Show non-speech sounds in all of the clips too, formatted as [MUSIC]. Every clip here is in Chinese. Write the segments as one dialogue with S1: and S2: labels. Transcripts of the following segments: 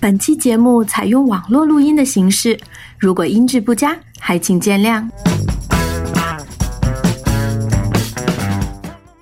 S1: 本期节目采用网络录音的形式，如果音质不佳，还请见谅。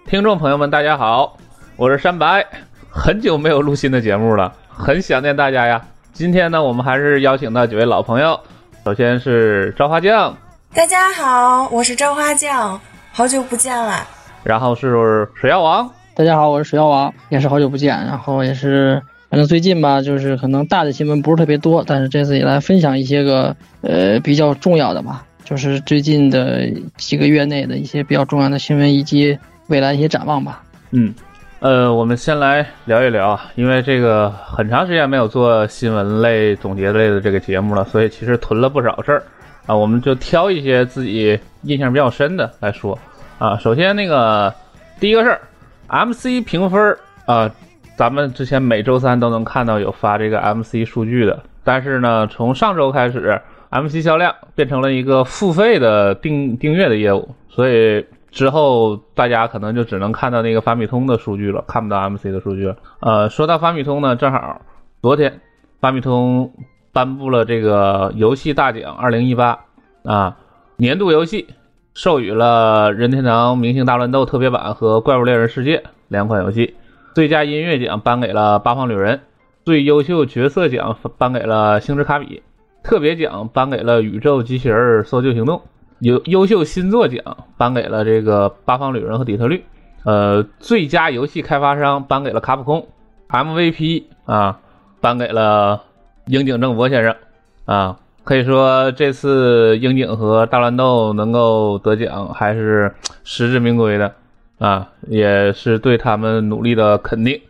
S2: 听众朋友们，大家好，我是山白，很久没有录新的节目了，很想念大家呀。今天呢，我们还是邀请到几位老朋友，首先是赵花酱，
S3: 大家好，我是赵花酱，好久不见了。
S2: 然后是水药王，
S4: 大家好，我是水药王，也是好久不见，然后也是。反正最近吧，就是可能大的新闻不是特别多，但是这次也来分享一些个呃比较重要的吧，就是最近的几个月内的一些比较重要的新闻以及未来一些展望吧。
S2: 嗯，呃，我们先来聊一聊，因为这个很长时间没有做新闻类总结类的这个节目了，所以其实囤了不少事儿啊，我们就挑一些自己印象比较深的来说啊。首先那个第一个事儿，MC 评分啊。咱们之前每周三都能看到有发这个 MC 数据的，但是呢，从上周开始，MC 销量变成了一个付费的订订阅的业务，所以之后大家可能就只能看到那个法米通的数据了，看不到 MC 的数据了。呃，说到法米通呢，正好昨天法米通颁布了这个游戏大奖2018啊，年度游戏授予了任天堂明星大乱斗特别版和怪物猎人世界两款游戏。最佳音乐奖颁给了八方旅人，最优秀角色奖颁给了星之卡比，特别奖颁给了宇宙机器人搜救行动，优优秀新作奖颁给了这个八方旅人和底特律，呃，最佳游戏开发商颁给了卡普空，MVP 啊颁给了樱井正博先生啊，可以说这次樱井和大乱斗能够得奖还是实至名归的。啊，也是对他们努力的肯定。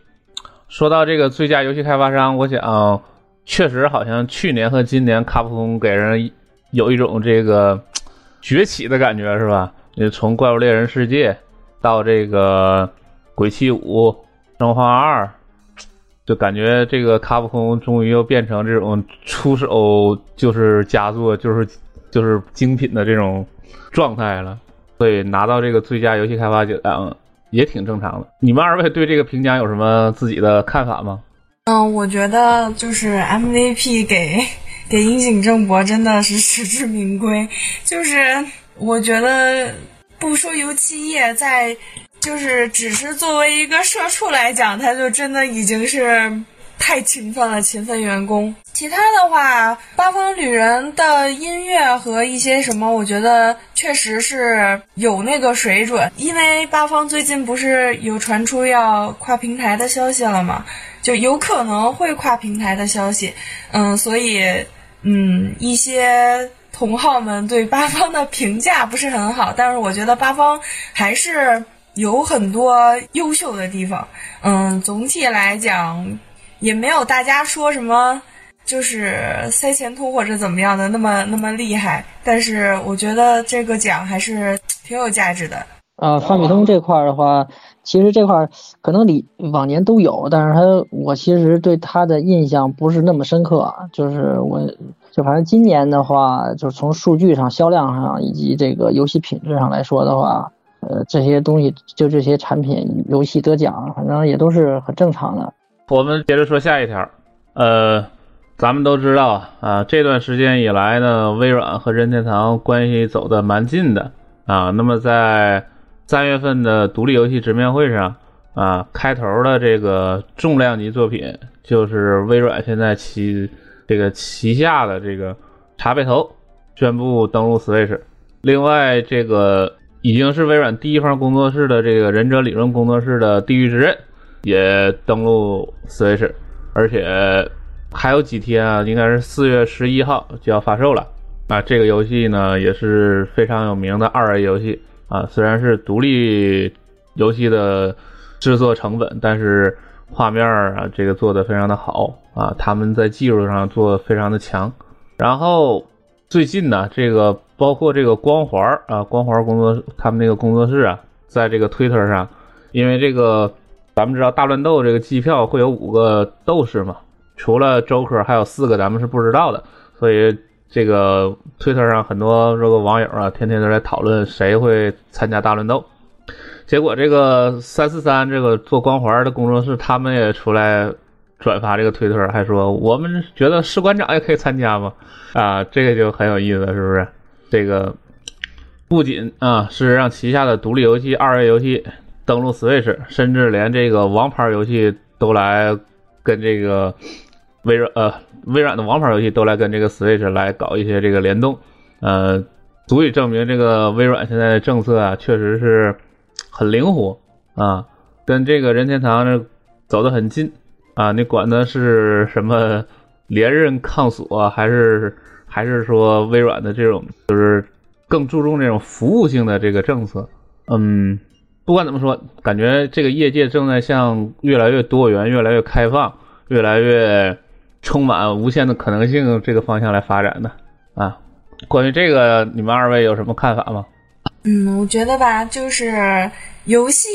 S2: 说到这个最佳游戏开发商，我想确实好像去年和今年卡普空给人有一种这个崛起的感觉，是吧？你从怪物猎人世界到这个鬼泣五、生化二，就感觉这个卡普空终于又变成这种出手就是佳作，就是就是精品的这种状态了。所以拿到这个最佳游戏开发奖也挺正常的。你们二位对这个评奖有什么自己的看法吗？
S3: 嗯，我觉得就是 MVP 给 [LAUGHS] 给樱井正博真的是实至名归。就是我觉得不说游戏业，在就是只是作为一个社畜来讲，他就真的已经是。太勤奋了，勤奋员工。其他的话，八方旅人的音乐和一些什么，我觉得确实是有那个水准。因为八方最近不是有传出要跨平台的消息了吗？就有可能会跨平台的消息。嗯，所以嗯，一些同好们对八方的评价不是很好，但是我觉得八方还是有很多优秀的地方。嗯，总体来讲。也没有大家说什么，就是塞钱通或者怎么样的那么那么厉害，但是我觉得这个奖还是挺有价值的。
S4: 啊，发米通这块的话，其实这块可能你往年都有，但是他我其实对他的印象不是那么深刻，就是我就反正今年的话，就是从数据上、销量上以及这个游戏品质上来说的话，呃，这些东西就这些产品游戏得奖，反正也都是很正常的。
S2: 我们接着说下一条，呃，咱们都知道啊，这段时间以来呢，微软和任天堂关系走得蛮近的啊。那么在三月份的独立游戏直面会上啊，开头的这个重量级作品就是微软现在旗这个旗下的这个茶杯头宣布登陆 Switch。另外，这个已经是微软第一方工作室的这个忍者理论工作室的《地狱之刃》。也登陆 Switch，而且还有几天啊，应该是四月十一号就要发售了啊。这个游戏呢也是非常有名的二 A 游戏啊，虽然是独立游戏的制作成本，但是画面啊这个做的非常的好啊，他们在技术上做的非常的强。然后最近呢，这个包括这个光环啊，光环工作他们那个工作室啊，在这个 Twitter 上，因为这个。咱们知道大乱斗这个机票会有五个斗士嘛？除了周科，还有四个咱们是不知道的。所以这个推特上很多这个网友啊，天天都在讨论谁会参加大乱斗。结果这个三四三这个做光环的工作室，他们也出来转发这个推特，还说我们觉得士官长也可以参加嘛？啊，这个就很有意思，是不是？这个不仅啊是让旗下的独立游戏、二 A 游戏登陆 Switch，甚至连这个王牌游戏都来跟这个微软呃微软的王牌游戏都来跟这个 Switch 来搞一些这个联动，呃，足以证明这个微软现在的政策啊确实是很灵活啊，跟这个任天堂这走得很近啊。你管它是什么连任抗锁，还是还是说微软的这种就是更注重这种服务性的这个政策？嗯，不管怎么说，感觉这个业界正在向越来越多元、越来越开放、越来越充满无限的可能性这个方向来发展的啊。关于这个，你们二位有什么看法吗？
S3: 嗯，我觉得吧，就是游戏，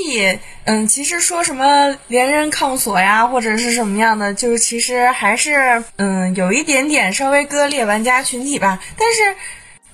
S3: 嗯，其实说什么连人抗锁呀，或者是什么样的，就是其实还是，嗯，有一点点稍微割裂玩家群体吧。但是，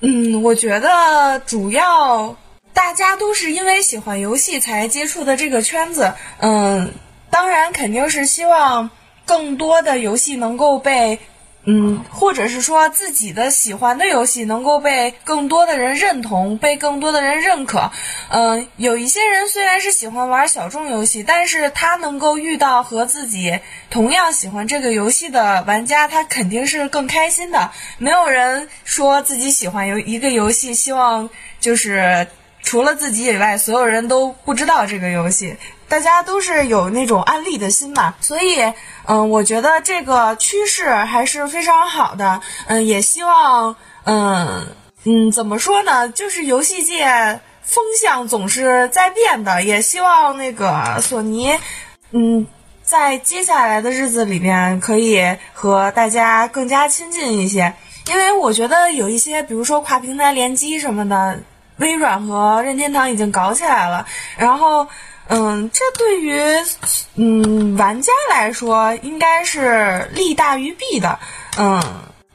S3: 嗯，我觉得主要大家都是因为喜欢游戏才接触的这个圈子，嗯，当然肯定是希望更多的游戏能够被。嗯，或者是说自己的喜欢的游戏能够被更多的人认同，被更多的人认可。嗯，有一些人虽然是喜欢玩小众游戏，但是他能够遇到和自己同样喜欢这个游戏的玩家，他肯定是更开心的。没有人说自己喜欢游一个游戏，希望就是除了自己以外，所有人都不知道这个游戏。大家都是有那种安利的心嘛，所以，嗯，我觉得这个趋势还是非常好的。嗯，也希望，嗯嗯，怎么说呢？就是游戏界风向总是在变的，也希望那个索尼，嗯，在接下来的日子里面可以和大家更加亲近一些。因为我觉得有一些，比如说跨平台联机什么的，微软和任天堂已经搞起来了，然后。嗯，这对于嗯玩家来说应该是利大于弊的。嗯，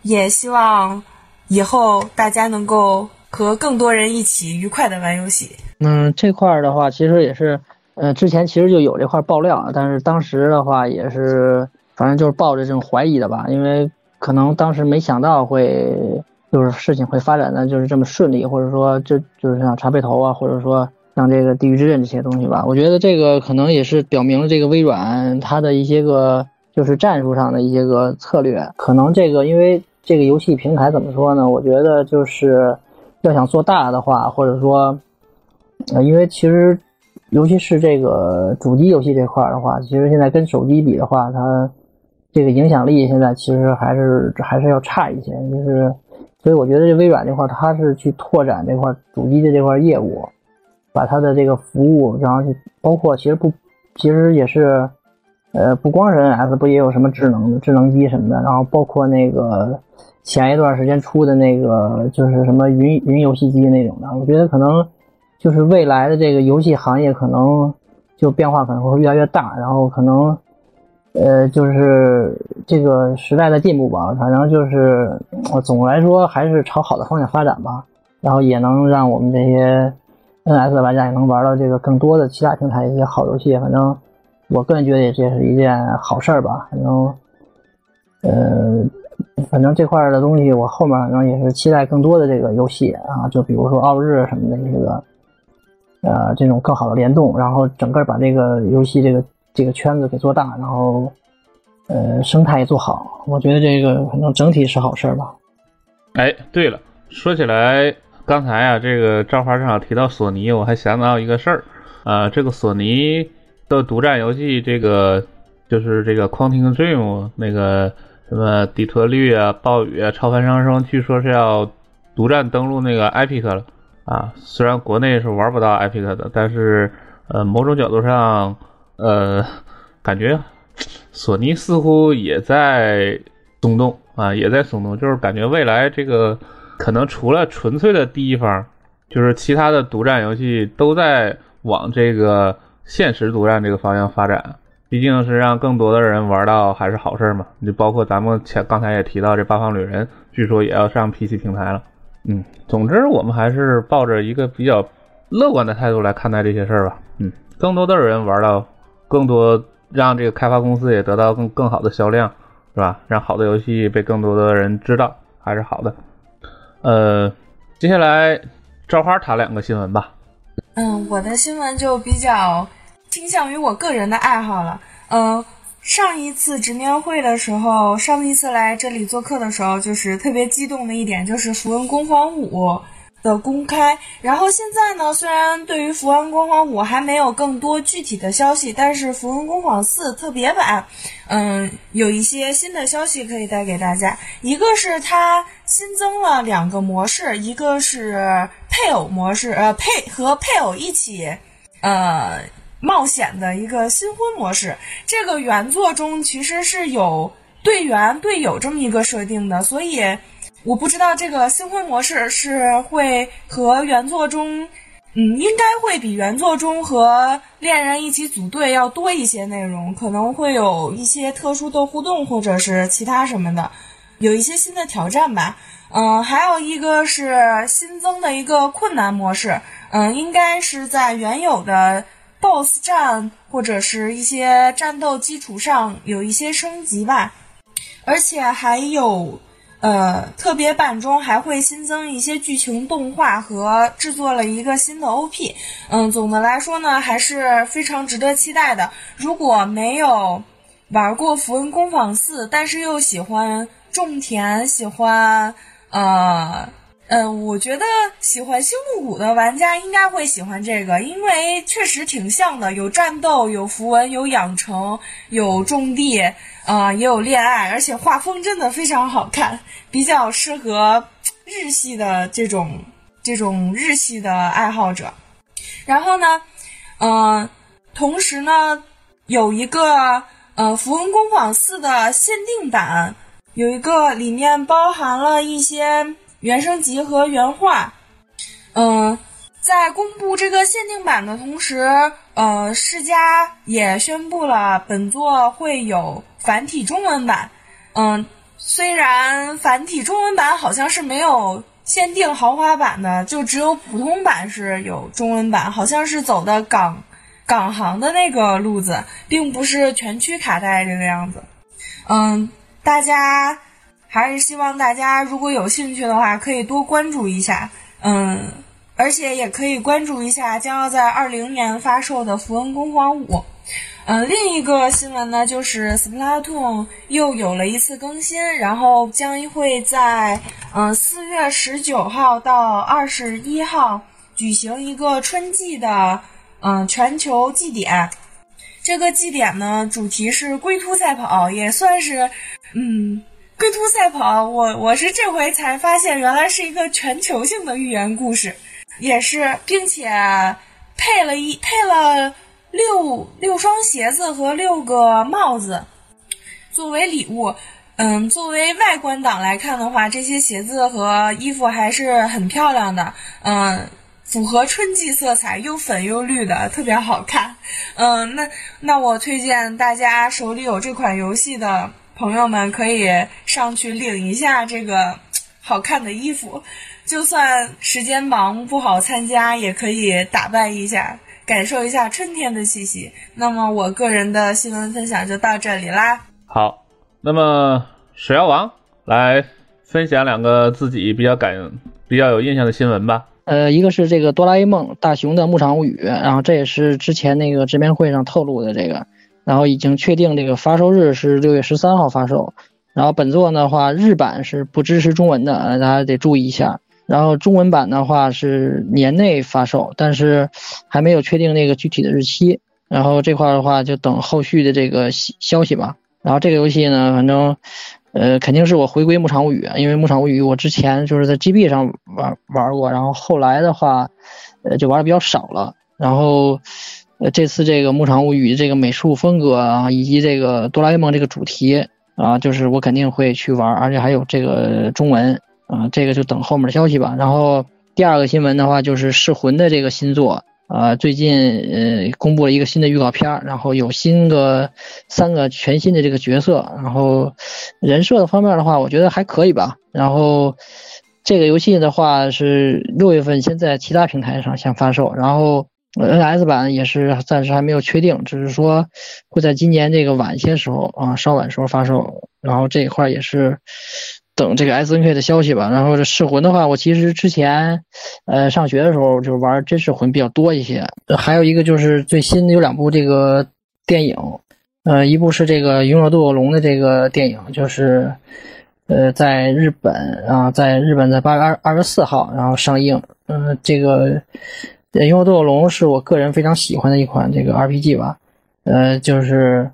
S3: 也希望以后大家能够和更多人一起愉快的玩游戏。
S4: 嗯，这块儿的话，其实也是，呃，之前其实就有这块爆料，但是当时的话也是，反正就是抱着这种怀疑的吧，因为可能当时没想到会就是事情会发展的就是这么顺利，或者说就就是像茶杯头啊，或者说。像这个地狱之刃这些东西吧，我觉得这个可能也是表明了这个微软它的一些个就是战术上的一些个策略。可能这个因为这个游戏平台怎么说呢？我觉得就是要想做大的话，或者说，呃，因为其实尤其是这个主机游戏这块的话，其实现在跟手机比的话，它这个影响力现在其实还是还是要差一些。就是所以我觉得这微软这块它是去拓展这块主机的这块业务。把它的这个服务，然后就包括其实不，其实也是，呃，不光是 NS，不也有什么智能的智能机什么的，然后包括那个前一段时间出的那个就是什么云云游戏机那种的，我觉得可能就是未来的这个游戏行业可能就变化可能会越来越大，然后可能呃就是这个时代的进步吧，反正就是总的来说还是朝好的方向发展吧，然后也能让我们这些。N.S. 的玩家也能玩到这个更多的其他平台一些好游戏，反正我个人觉得也这是一件好事儿吧。反正，呃，反正这块的东西我后面反正也是期待更多的这个游戏啊，就比如说奥日什么的这个，呃，这种更好的联动，然后整个把这个游戏这个这个圈子给做大，然后呃生态也做好，我觉得这个反正整体是好事儿吧。
S2: 哎，对了，说起来。刚才啊，这个赵华正好提到索尼，我还想到一个事儿，啊，这个索尼的独占游戏，这个就是这个《Quantum Dream》那个什么底特律啊、暴雨啊、超凡上升，据说是要独占登陆那个 Epic 了啊。虽然国内是玩不到 Epic 的，但是呃，某种角度上，呃，感觉索尼似乎也在松动啊，也在松动，就是感觉未来这个。可能除了纯粹的第一方，就是其他的独占游戏都在往这个现实独占这个方向发展。毕竟是让更多的人玩到还是好事嘛。就包括咱们前刚才也提到这《八方旅人》，据说也要上 PC 平台了。嗯，总之我们还是抱着一个比较乐观的态度来看待这些事儿吧。嗯，更多的人玩到更多让这个开发公司也得到更更好的销量，是吧？让好的游戏被更多的人知道，还是好的。呃，接下来赵花谈两个新闻吧。
S3: 嗯，我的新闻就比较倾向于我个人的爱好了。嗯，上一次直面会的时候，上一次来这里做客的时候，就是特别激动的一点，就是《符文攻防五》的公开。然后现在呢，虽然对于《符文攻防五》还没有更多具体的消息，但是《符文攻防四》特别版，嗯，有一些新的消息可以带给大家。一个是它新增了两个模式，一个是配偶模式，呃，配和配偶一起，呃。冒险的一个新婚模式，这个原作中其实是有队员队友这么一个设定的，所以我不知道这个新婚模式是会和原作中，嗯，应该会比原作中和恋人一起组队要多一些内容，可能会有一些特殊的互动或者是其他什么的，有一些新的挑战吧。嗯，还有一个是新增的一个困难模式，嗯，应该是在原有的。BOSS 战或者是一些战斗基础上有一些升级吧，而且还有，呃，特别版中还会新增一些剧情动画和制作了一个新的 OP。嗯，总的来说呢，还是非常值得期待的。如果没有玩过《符文工坊四》，但是又喜欢种田，喜欢呃。嗯，我觉得喜欢星露谷的玩家应该会喜欢这个，因为确实挺像的，有战斗，有符文，有养成，有种地，啊，也有恋爱，而且画风真的非常好看，比较适合日系的这种这种日系的爱好者。然后呢，嗯，同时呢，有一个呃《符文工坊四》的限定版，有一个里面包含了一些。原声集和原画，嗯，在公布这个限定版的同时，呃，世嘉也宣布了本作会有繁体中文版。嗯，虽然繁体中文版好像是没有限定豪华版的，就只有普通版是有中文版，好像是走的港港行的那个路子，并不是全区卡带这个样子。嗯，大家。还是希望大家如果有兴趣的话，可以多关注一下，嗯，而且也可以关注一下将要在二零年发售的《符文工坊五》。嗯，另一个新闻呢，就是《Splatoon》又有了一次更新，然后将会在嗯四月十九号到二十一号举行一个春季的嗯全球祭典。这个祭典呢，主题是龟兔赛跑，也算是嗯。龟兔赛跑，我我是这回才发现，原来是一个全球性的寓言故事，也是，并且配了一配了六六双鞋子和六个帽子作为礼物。嗯，作为外观党来看的话，这些鞋子和衣服还是很漂亮的。嗯，符合春季色彩，又粉又绿的，特别好看。[LAUGHS] 嗯，那那我推荐大家手里有这款游戏的。朋友们可以上去领一下这个好看的衣服，就算时间忙不好参加，也可以打扮一下，感受一下春天的气息。那么我个人的新闻分享就到这里啦。
S2: 好，那么水妖王来分享两个自己比较感、比较有印象的新闻吧。
S4: 呃，一个是这个哆啦 A 梦大雄的牧场物语，然后这也是之前那个直面会上透露的这个。然后已经确定这个发售日是六月十三号发售，然后本作的话日版是不支持中文的，大家得注意一下。然后中文版的话是年内发售，但是还没有确定那个具体的日期。然后这块的话就等后续的这个消息吧。然后这个游戏呢，反正呃肯定是我回归牧场物语，因为牧场物语我之前就是在 GB 上玩玩过，然后后来的话呃就玩的比较少了，然后。呃，这次这个《牧场物语》这个美术风格啊，以及这个哆啦 A 梦这个主题啊，就是我肯定会去玩，而且还有这个中文啊，这个就等后面的消息吧。然后第二个新闻的话，就是《噬魂》的这个新作啊，最近呃公布了一个新的预告片，然后有新个三个全新的这个角色，然后人设的方面的话，我觉得还可以吧。然后这个游戏的话是六月份先在其他平台上先发售，然后。NS 版也是暂时还没有确定，只是说会在今年这个晚些时候啊，稍晚时候发售。然后这一块也是等这个 SNK 的消息吧。然后这噬魂的话，我其实之前呃上学的时候就玩真噬魂比较多一些。还有一个就是最新有两部这个电影，呃，一部是这个《勇者斗恶龙》的这个电影，就是呃在日本啊，在日本在八月二二十四号然后上映。嗯，这个。《勇者斗恶龙》是我个人非常喜欢的一款这个 RPG 吧，呃，就是，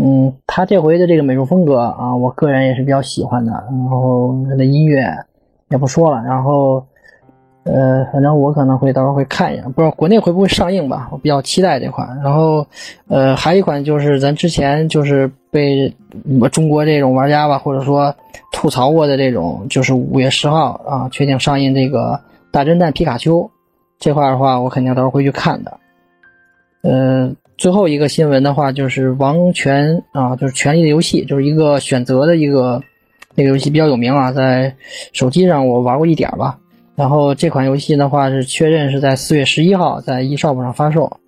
S4: 嗯，他这回的这个美术风格啊，我个人也是比较喜欢的。然后他的音乐也不说了，然后，呃，反正我可能会到时候会看一眼，不知道国内会不会上映吧，我比较期待这款。然后，呃，还有一款就是咱之前就是被中国这种玩家吧，或者说吐槽过的这种，就是五月十号啊，确定上映这个大侦探皮卡丘。这块的话，我肯定到时候会去看的。呃，最后一个新闻的话，就是《王权》啊，就是《权力的游戏》，就是一个选择的一个那个游戏比较有名啊，在手机上我玩过一点吧。然后这款游戏的话是确认是在四月十一号在 eShop 上发售。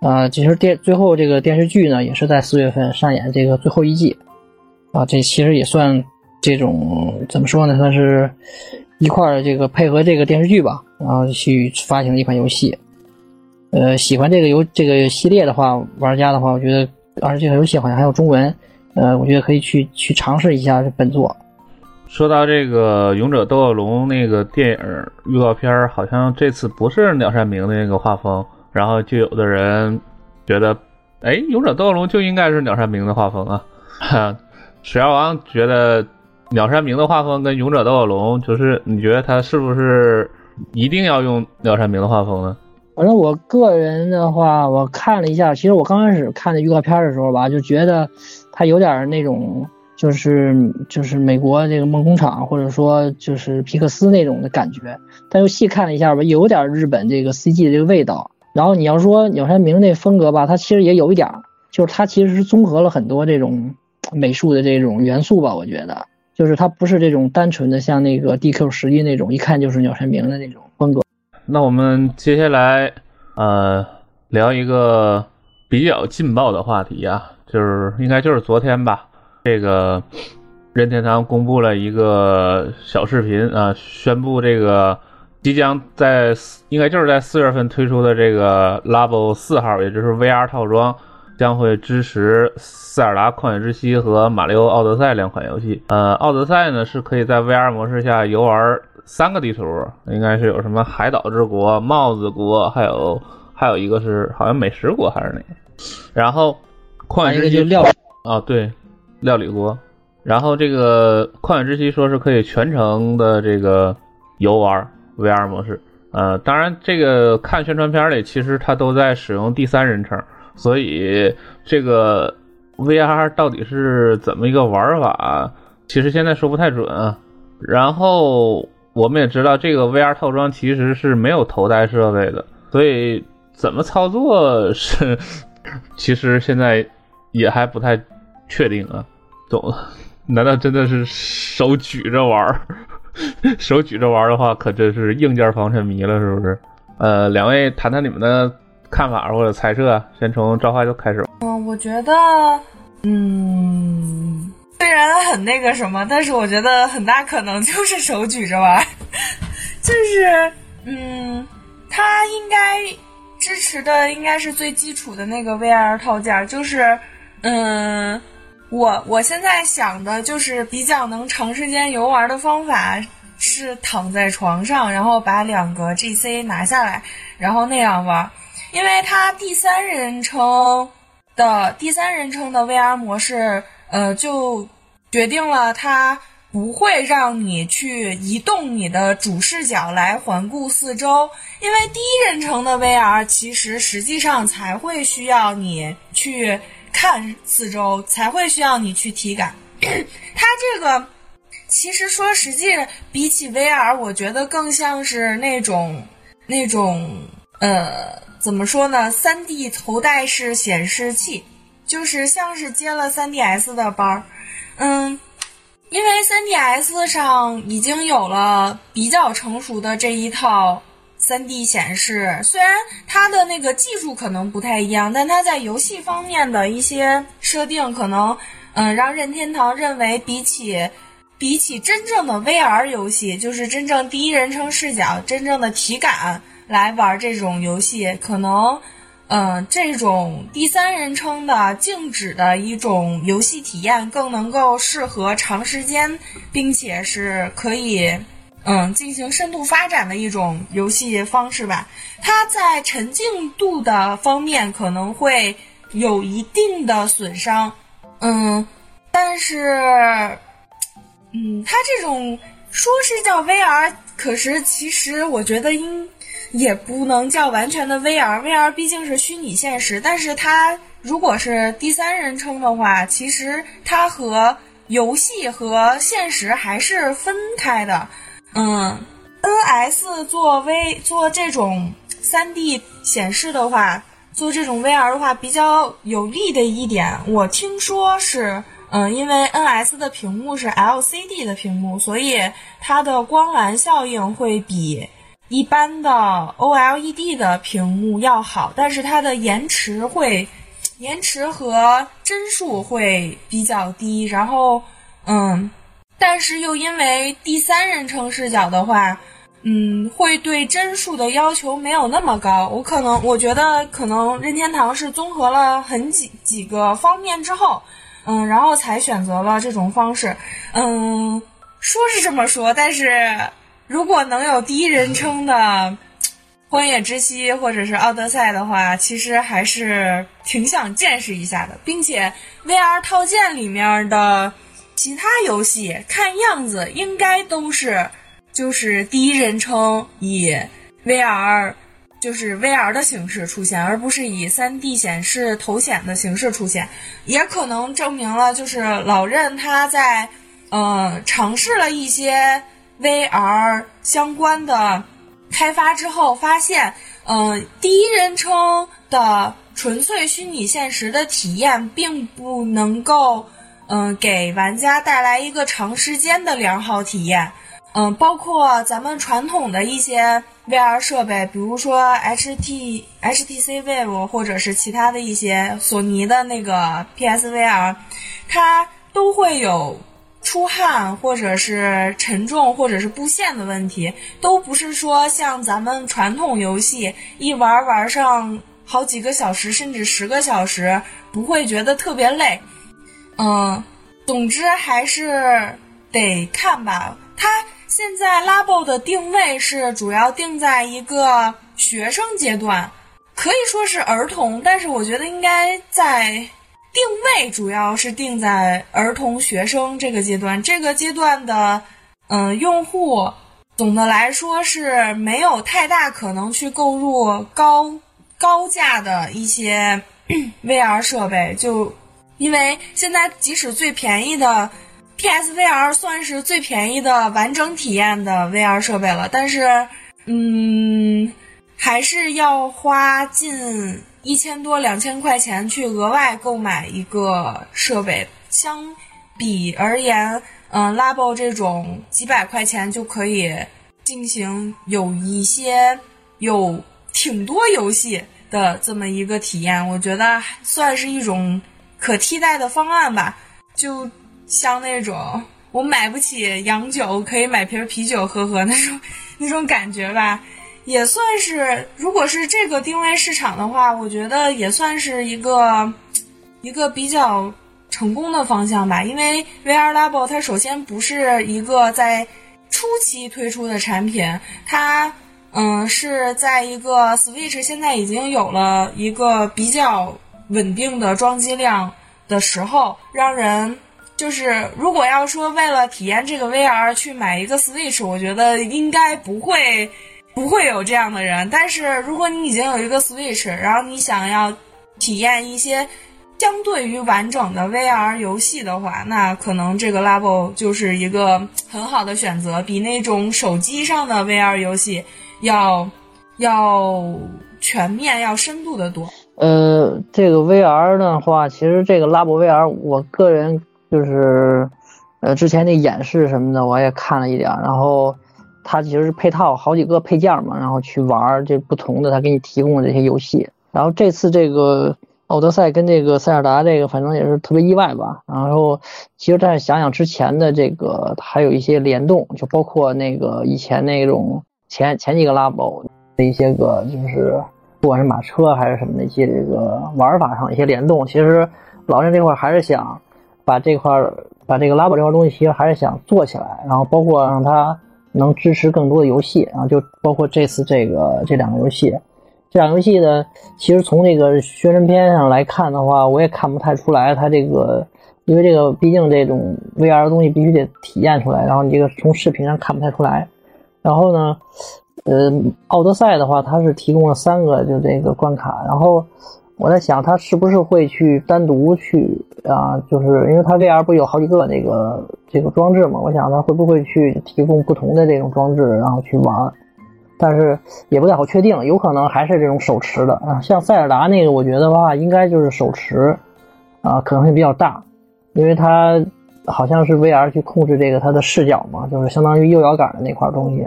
S4: 啊，其实电最后这个电视剧呢，也是在四月份上演这个最后一季。啊，这其实也算这种怎么说呢？算是。一块儿这个配合这个电视剧吧，然后去发行的一款游戏。呃，喜欢这个游这个系列的话，玩家的话，我觉得，而且这个游戏好像还有中文，呃，我觉得可以去去尝试一下本作。
S2: 说到这个《勇者斗恶龙》那个电影预告片，好像这次不是鸟山明的那个画风，然后就有的人觉得，哎，《勇者斗恶龙》就应该是鸟山明的画风啊。[LAUGHS] 史耀王觉得。鸟山明的画风跟《勇者斗恶龙》，就是你觉得他是不是一定要用鸟山明的画风呢？
S4: 反正我个人的话，我看了一下，其实我刚开始看的预告片的时候吧，就觉得它有点那种，就是就是美国这个梦工厂，或者说就是皮克斯那种的感觉。但又细看了一下吧，有点日本这个 CG 的这个味道。然后你要说鸟山明那风格吧，它其实也有一点，就是它其实是综合了很多这种美术的这种元素吧，我觉得。就是它不是这种单纯的像那个 DQ 十一那种，一看就是鸟山明的那种。
S2: 那我们接下来呃聊一个比较劲爆的话题啊，就是应该就是昨天吧，这个任天堂公布了一个小视频啊，宣布这个即将在应该就是在四月份推出的这个 Level 四号，也就是 VR 套装。将会支持《塞尔达旷野之息》和《马里奥奥德赛》两款游戏。呃，奥德赛呢是可以在 VR 模式下游玩三个地图，应该是有什么海岛之国、帽子国，还有还有一个是好像美食国还是哪个。然后旷野之息
S4: 料
S2: 啊，对，料理国。然后这个旷野之息说是可以全程的这个游玩 VR 模式。呃，当然这个看宣传片里其实它都在使用第三人称。所以这个 VR 到底是怎么一个玩法？其实现在说不太准。啊。然后我们也知道，这个 VR 套装其实是没有头戴设备的，所以怎么操作是，[LAUGHS] 其实现在也还不太确定啊。总难道真的是手举着玩？[LAUGHS] 手举着玩的话，可真是硬件防沉迷了，是不是？呃，两位谈谈你们的。看法或者猜测，先从赵华就开始。
S3: 嗯，我觉得，嗯，虽然很那个什么，但是我觉得很大可能就是手举着玩，[LAUGHS] 就是，嗯，它应该支持的应该是最基础的那个 VR 套件，就是，嗯，我我现在想的就是比较能长时间游玩的方法是躺在床上，然后把两个 GC 拿下来，然后那样玩。因为它第三人称的第三人称的 VR 模式，呃，就决定了它不会让你去移动你的主视角来环顾四周。因为第一人称的 VR 其实实际上才会需要你去看四周，才会需要你去体感。[COUGHS] 它这个其实说实际，比起 VR，我觉得更像是那种那种呃。怎么说呢？3D 头戴式显示器，就是像是接了 3DS 的班儿。嗯，因为 3DS 上已经有了比较成熟的这一套三 D 显示，虽然它的那个技术可能不太一样，但它在游戏方面的一些设定，可能嗯让任天堂认为比起比起真正的 VR 游戏，就是真正第一人称视角、真正的体感来玩这种游戏，可能嗯这种第三人称的静止的一种游戏体验更能够适合长时间，并且是可以。嗯，进行深度发展的一种游戏方式吧。它在沉浸度的方面可能会有一定的损伤，嗯，但是，嗯，它这种说是叫 VR，可是其实我觉得应也不能叫完全的 VR，VR 毕竟是虚拟现实。但是它如果是第三人称的话，其实它和游戏和现实还是分开的。嗯，N.S 做 V 做这种 3D 显示的话，做这种 VR 的话比较有利的一点，我听说是，嗯，因为 N.S 的屏幕是 LCD 的屏幕，所以它的光缆效应会比一般的 OLED 的屏幕要好，但是它的延迟会，延迟和帧数会比较低，然后，嗯。但是又因为第三人称视角的话，嗯，会对帧数的要求没有那么高。我可能我觉得可能任天堂是综合了很几几个方面之后，嗯，然后才选择了这种方式。嗯，说是这么说，但是如果能有第一人称的《荒野之息》或者是《奥德赛》的话，其实还是挺想见识一下的，并且 VR 套件里面的。其他游戏看样子应该都是，就是第一人称以 VR，就是 VR 的形式出现，而不是以 3D 显示头显的形式出现，也可能证明了就是老任他在呃尝试了一些 VR 相关的开发之后，发现嗯第一人称的纯粹虚拟现实的体验并不能够。嗯，给玩家带来一个长时间的良好体验。嗯，包括咱们传统的一些 VR 设备，比如说 HT HTC Vive 或者是其他的一些索尼的那个 PSVR，它都会有出汗或者是沉重或者是布线的问题，都不是说像咱们传统游戏一玩玩上好几个小时甚至十个小时，不会觉得特别累。嗯，总之还是得看吧。它现在 Labo 的定位是主要定在一个学生阶段，可以说是儿童，但是我觉得应该在定位主要是定在儿童学生这个阶段。这个阶段的嗯用户，总的来说是没有太大可能去购入高高价的一些 [CLEARS THROAT] VR 设备，就。因为现在即使最便宜的 PSVR 算是最便宜的完整体验的 VR 设备了，但是，嗯，还是要花近一千多两千块钱去额外购买一个设备。相比而言，嗯，Labo 这种几百块钱就可以进行有一些有挺多游戏的这么一个体验，我觉得算是一种。可替代的方案吧，就像那种我买不起洋酒，可以买瓶啤酒喝喝那种那种感觉吧，也算是。如果是这个定位市场的话，我觉得也算是一个一个比较成功的方向吧。因为 VR Labo 它首先不是一个在初期推出的产品，它嗯是在一个 Switch 现在已经有了一个比较。稳定的装机量的时候，让人就是如果要说为了体验这个 VR 去买一个 Switch，我觉得应该不会不会有这样的人。但是如果你已经有一个 Switch，然后你想要体验一些相对于完整的 VR 游戏的话，那可能这个 Labo 就是一个很好的选择，比那种手机上的 VR 游戏要要全面、要深度的多。
S4: 呃，这个 VR 的话，其实这个 Labo VR，我个人就是，呃，之前那演示什么的我也看了一点，然后它其实是配套好几个配件嘛，然后去玩这不同的，它给你提供的这些游戏。然后这次这个奥德赛跟这个塞尔达这个，反正也是特别意外吧。然后其实再想想之前的这个，还有一些联动，就包括那个以前那种前前几个拉宝的一些个，就是不管是马车还是什么的一些这个玩法上一些联动，其实老任这块还是想把这块把这个拉宝这块东西，其实还是想做起来，然后包括让它能支持更多的游戏，啊就包括这次这个这两个游戏。这两个游戏呢，其实从这个宣传片上来看的话，我也看不太出来它这个，因为这个毕竟这种 VR 的东西必须得体验出来，然后你这个从视频上看不太出来。然后呢，呃，奥德赛的话，它是提供了三个就这个关卡，然后我在想，它是不是会去单独去啊，就是因为它 VR 不有好几个那个这个装置嘛，我想它会不会去提供不同的这种装置，然后去玩。但是也不太好确定，有可能还是这种手持的啊。像塞尔达那个，我觉得话应该就是手持，啊，可能性比较大，因为它好像是 VR 去控制这个它的视角嘛，就是相当于右摇杆的那块东西，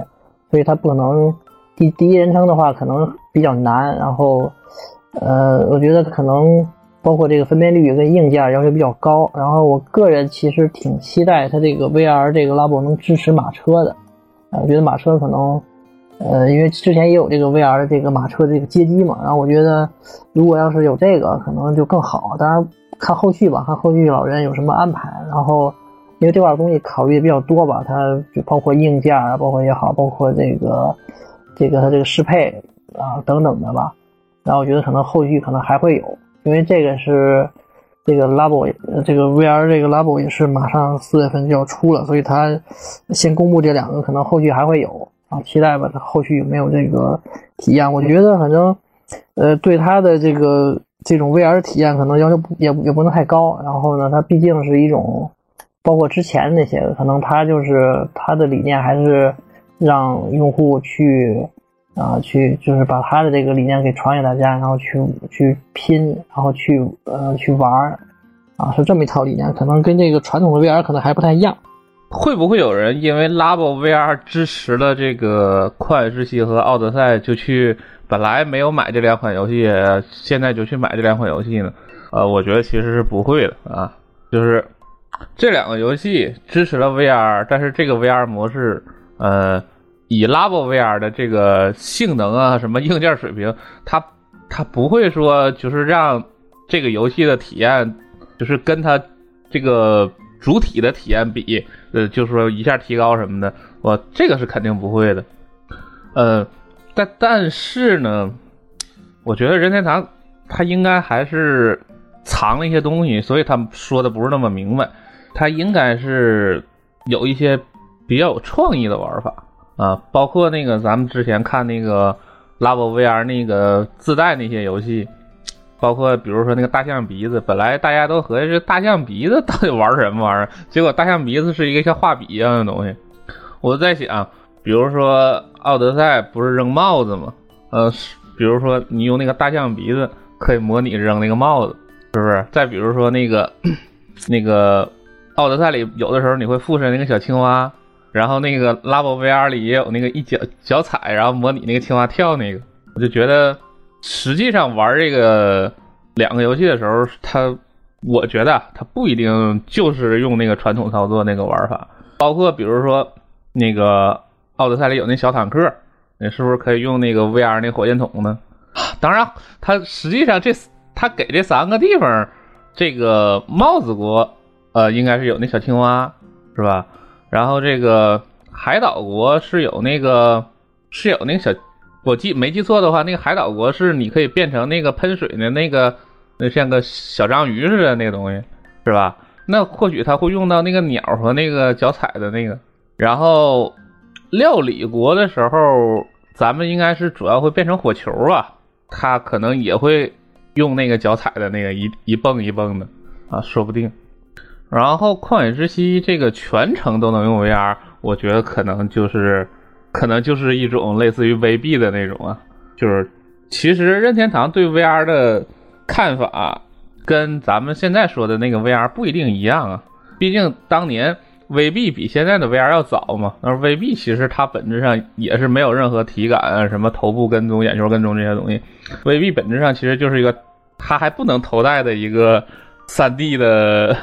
S4: 所以它不可能第第一人称的话可能比较难。然后，呃，我觉得可能包括这个分辨率跟硬件要求比较高。然后我个人其实挺期待它这个 VR 这个 Labo 能支持马车的，啊，我觉得马车可能。呃，因为之前也有这个 VR 的这个马车这个街机嘛，然后我觉得如果要是有这个，可能就更好。当然看后续吧，看后续老人有什么安排。然后因为这块东西考虑的比较多吧，它就包括硬件啊，包括也好，包括这个这个它这个适配啊等等的吧。然后我觉得可能后续可能还会有，因为这个是这个 Labo 这个 VR 这个 Labo 也是马上四月份就要出了，所以它先公布这两个，可能后续还会有。啊，期待吧，它后续有没有这个体验？我觉得反正，呃，对它的这个这种 VR 体验可能要求不也也不能太高。然后呢，它毕竟是一种，包括之前那些，可能它就是它的理念还是让用户去啊去就是把他的这个理念给传给大家，然后去去拼，然后去呃去玩儿啊，是这么一套理念，可能跟这个传统的 VR 可能还不太一样。
S2: 会不会有人因为 Labo VR 支持了这个《旷野之息》和《奥德赛》，就去本来没有买这两款游戏，现在就去买这两款游戏呢？呃，我觉得其实是不会的啊。就是这两个游戏支持了 VR，但是这个 VR 模式，呃，以 Labo VR 的这个性能啊，什么硬件水平，它它不会说就是让这个游戏的体验，就是跟它这个。主体的体验比，呃，就是说一下提高什么的，我这个是肯定不会的，呃，但但是呢，我觉得任天堂他应该还是藏了一些东西，所以他说的不是那么明白，他应该是有一些比较有创意的玩法啊，包括那个咱们之前看那个 Labo VR 那个自带那些游戏。包括比如说那个大象鼻子，本来大家都合计这大象鼻子到底玩什么玩意儿，结果大象鼻子是一个像画笔一样的东西。我在想，比如说奥德赛不是扔帽子吗？呃，比如说你用那个大象鼻子可以模拟扔那个帽子，是不是？再比如说那个 [COUGHS] 那个奥德赛里有的时候你会附身那个小青蛙，然后那个 Lab VR 里也有那个一脚脚踩，然后模拟那个青蛙跳那个，我就觉得。实际上玩这个两个游戏的时候，它我觉得它不一定就是用那个传统操作那个玩法，包括比如说那个奥德赛里有那小坦克，你是不是可以用那个 VR 那火箭筒呢？当然，它实际上这它给这三个地方，这个帽子国呃应该是有那小青蛙是吧？然后这个海岛国是有那个是有那个小。我记没记错的话，那个海岛国是你可以变成那个喷水的那个，那像个小章鱼似的那个东西，是吧？那或许他会用到那个鸟和那个脚踩的那个。然后料理国的时候，咱们应该是主要会变成火球吧？他可能也会用那个脚踩的那个一一蹦一蹦的啊，说不定。然后旷野之息这个全程都能用 VR，我觉得可能就是。可能就是一种类似于 VB 的那种啊，就是其实任天堂对 VR 的看法跟咱们现在说的那个 VR 不一定一样啊。毕竟当年，VB 比现在的 VR 要早嘛？而 VB 其实它本质上也是没有任何体感啊，什么头部跟踪、眼球跟踪这些东西。VB 本质上其实就是一个，它还不能头戴的一个三 D 的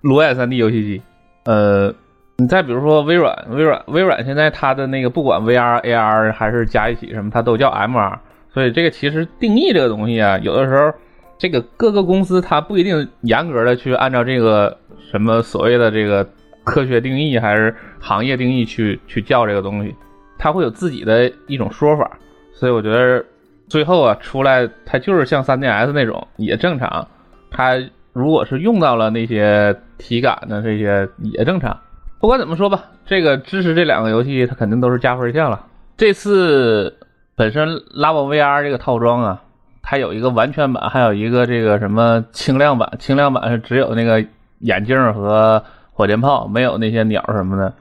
S2: 裸眼三 D 游戏机。呃，你再比如说微软，微软，微软现在它的那个不管 VR、AR 还是加一起什么，它都叫 MR。所以这个其实定义这个东西啊，有的时候这个各个公司它不一定严格的去按照这个什么所谓的这个科学定义还是行业定义去去叫这个东西，它会有自己的一种说法。所以我觉得最后啊出来它就是像 3DS 那种也正常，它如果是用到了那些体感的这些也正常。不管怎么说吧，这个支持这两个游戏它肯定都是加分项了。这次。本身 Labo VR 这个套装啊，它有一个完全版，还有一个这个什么轻量版。轻量版是只有那个眼镜和火箭炮，没有那些鸟什么的。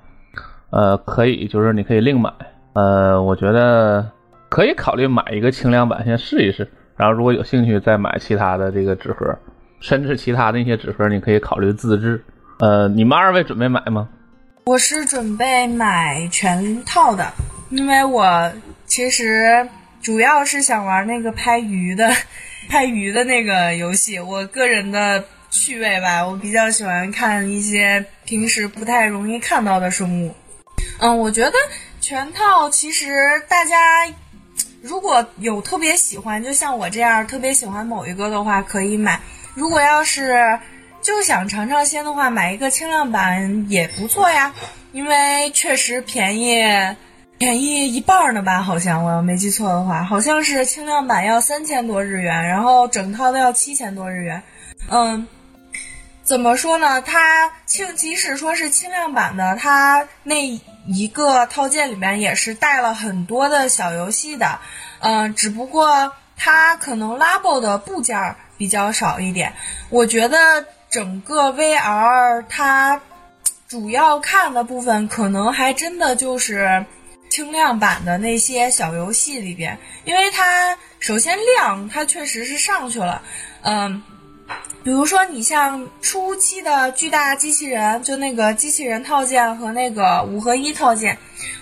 S2: 呃，可以，就是你可以另买。呃，我觉得可以考虑买一个轻量版先试一试，然后如果有兴趣再买其他的这个纸盒，甚至其他那些纸盒你可以考虑自制。呃，你们二位准备买吗？
S3: 我是准备买全套的，因为我。其实主要是想玩那个拍鱼的，[LAUGHS] 拍鱼的那个游戏。我个人的趣味吧，我比较喜欢看一些平时不太容易看到的生物。嗯，我觉得全套其实大家如果有特别喜欢，就像我这样特别喜欢某一个的话，可以买。如果要是就想尝尝鲜的话，买一个轻量版也不错呀，因为确实便宜。便宜一半呢吧？好像我要没记错的话，好像是轻量版要三千多日元，然后整套都要七千多日元。嗯，怎么说呢？它轻，即使说是轻量版的，它那一个套件里面也是带了很多的小游戏的。嗯，只不过它可能 Labo 的部件儿比较少一点。我觉得整个 VR 它主要看的部分，可能还真的就是。轻量版的那些小游戏里边，因为它首先量它确实是上去了，嗯，比如说你像初期的巨大机器人，就那个机器人套件和那个五合一套件，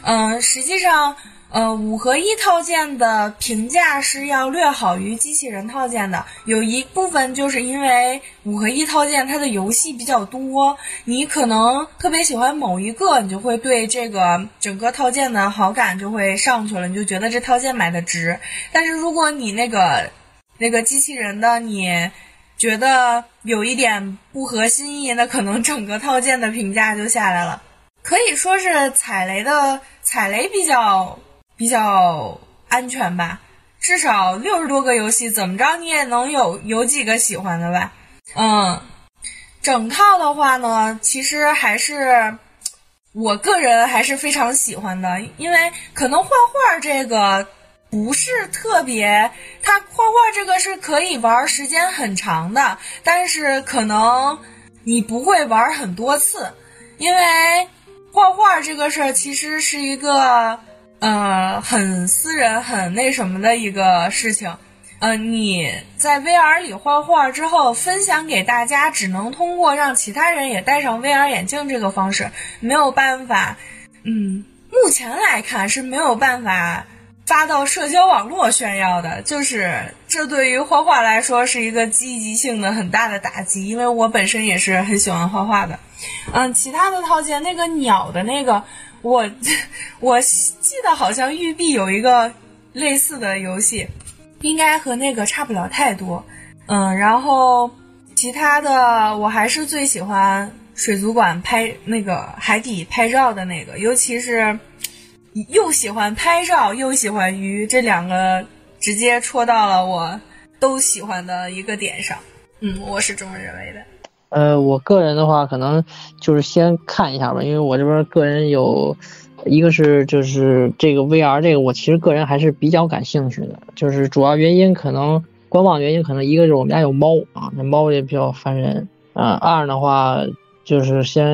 S3: 嗯，实际上。呃，五合一套件的评价是要略好于机器人套件的，有一部分就是因为五合一套件它的游戏比较多，你可能特别喜欢某一个，你就会对这个整个套件的好感就会上去了，你就觉得这套件买的值。但是如果你那个那个机器人的你觉得有一点不合心意，那可能整个套件的评价就下来了，可以说是踩雷的踩雷比较。比较安全吧，至少六十多个游戏，怎么着你也能有有几个喜欢的吧？嗯，整套的话呢，其实还是我个人还是非常喜欢的，因为可能画画这个不是特别，它画画这个是可以玩时间很长的，但是可能你不会玩很多次，因为画画这个事儿其实是一个。呃，很私人、很那什么的一个事情。呃，你在 VR 里画画之后分享给大家，只能通过让其他人也戴上 VR 眼镜这个方式，没有办法。嗯，目前来看是没有办法发到社交网络炫耀的。就是这对于画画来说是一个积极性的很大的打击，因为我本身也是很喜欢画画的。嗯，其他的套件那个鸟的那个。我我记得好像育碧有一个类似的游戏，应该和那个差不了太多。嗯，然后其他的我还是最喜欢水族馆拍那个海底拍照的那个，尤其是又喜欢拍照又喜欢鱼，这两个直接戳到了我都喜欢的一个点上。嗯，我是这么认为的。
S4: 呃，我个人的话，可能就是先看一下吧，因为我这边个人有，一个是就是这个 VR 这个，我其实个人还是比较感兴趣的，就是主要原因可能官网原因可能一个是我们家有猫啊，那猫也比较烦人啊。二的话就是先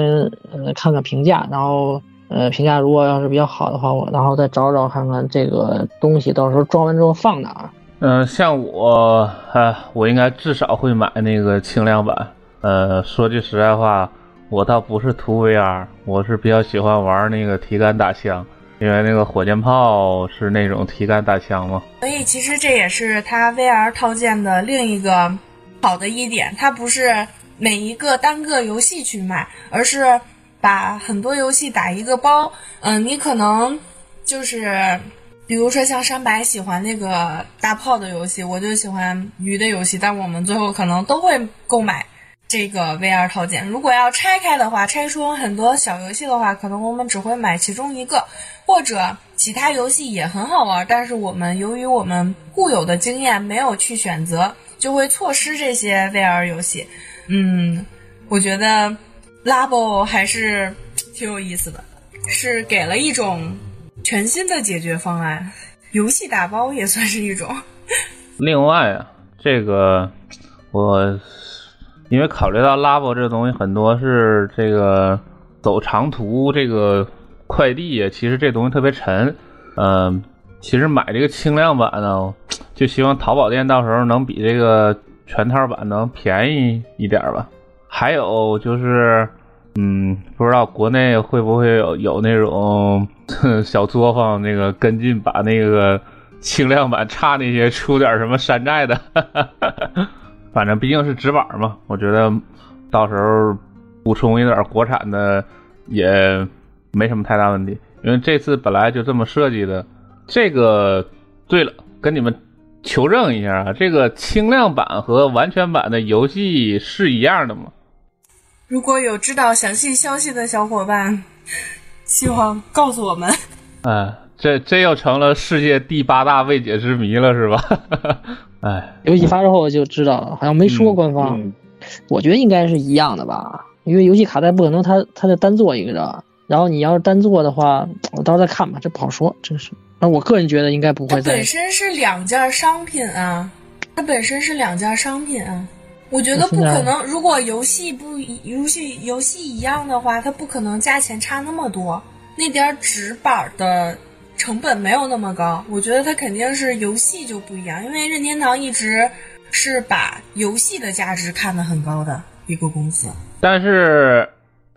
S4: 呃看看评价，然后呃评价如果要是比较好的话，我然后再找找看看这个东西到时候装完之后放哪儿。
S2: 嗯，像我啊，我应该至少会买那个轻量版。呃，说句实在话，我倒不是图 VR，我是比较喜欢玩那个体感打枪，因为那个火箭炮是那种体感打枪嘛。
S3: 所以其实这也是它 VR 套件的另一个好的一点，它不是每一个单个游戏去卖，而是把很多游戏打一个包。嗯，你可能就是。比如说像山白喜欢那个大炮的游戏，我就喜欢鱼的游戏，但我们最后可能都会购买这个 VR 套件。如果要拆开的话，拆出很多小游戏的话，可能我们只会买其中一个，或者其他游戏也很好玩，但是我们由于我们固有的经验没有去选择，就会错失这些 VR 游戏。嗯，我觉得 Labo 还是挺有意思的，是给了一种。全新的解决方案，游戏打包也算是一种。[LAUGHS]
S2: 另外啊，这个我因为考虑到 Labo 这个东西很多是这个走长途这个快递，其实这东西特别沉。嗯，其实买这个轻量版呢，就希望淘宝店到时候能比这个全套版能便宜一点吧。还有就是。嗯，不知道国内会不会有有那种小作坊那个跟进，把那个轻量版差那些出点什么山寨的。哈哈哈哈反正毕竟是直板嘛，我觉得到时候补充一点国产的也没什么太大问题。因为这次本来就这么设计的。这个，对了，跟你们求证一下啊，这个轻量版和完全版的游戏是一样的吗？
S3: 如果有知道详细消息的小伙伴，希望告诉我们。
S2: 哎，这这又成了世界第八大未解之谜了，是吧？哎，
S4: 游戏发售后就知道了，好像没说官方。我觉得应该是一样的吧，因为游戏卡带不可能它它就单做一个的。然后你要是单做的话，我到时候再看吧，这不好说，真是。那我个人觉得应该不会。
S3: 本身是两件商品啊，它本身是两件商品啊。我觉得不可能，如果游戏不游戏游戏一样的话，它不可能价钱差那么多。那点纸板的成本没有那么高，我觉得它肯定是游戏就不一样，因为任天堂一直是把游戏的价值看得很高的一个公司。
S2: 但是，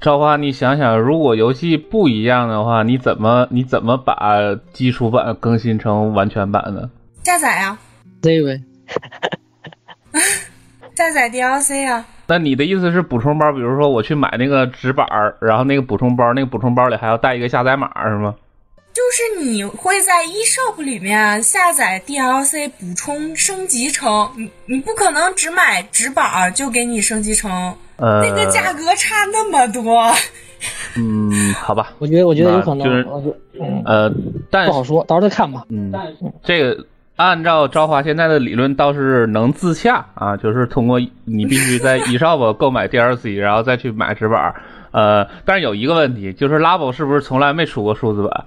S2: 赵花，你想想，如果游戏不一样的话，你怎么你怎么把基础版更新成完全版呢？
S3: 下载啊，
S4: 这位。[LAUGHS]
S3: 下载 DLC 啊？
S2: 那你的意思是补充包？比如说我去买那个纸板儿，然后那个补充包，那个补充包里还要带一个下载码，是吗？
S3: 就是你会在 eShop 里面下载 DLC，补充升级成你，你不可能只买纸板就给你升级成，
S2: 呃，
S3: 那个价格差那么多。
S2: 嗯，[LAUGHS] 好吧，
S4: 我觉得我觉得有可能，
S2: 就是呃，但
S4: 不好说，到时候再看吧。
S2: 嗯，这个。按照朝华现在的理论，倒是能自洽啊，就是通过你必须在 [LAUGHS] eShop 购买 DLC，然后再去买纸板。呃，但是有一个问题，就是 Labo 是不是从来没出过数字版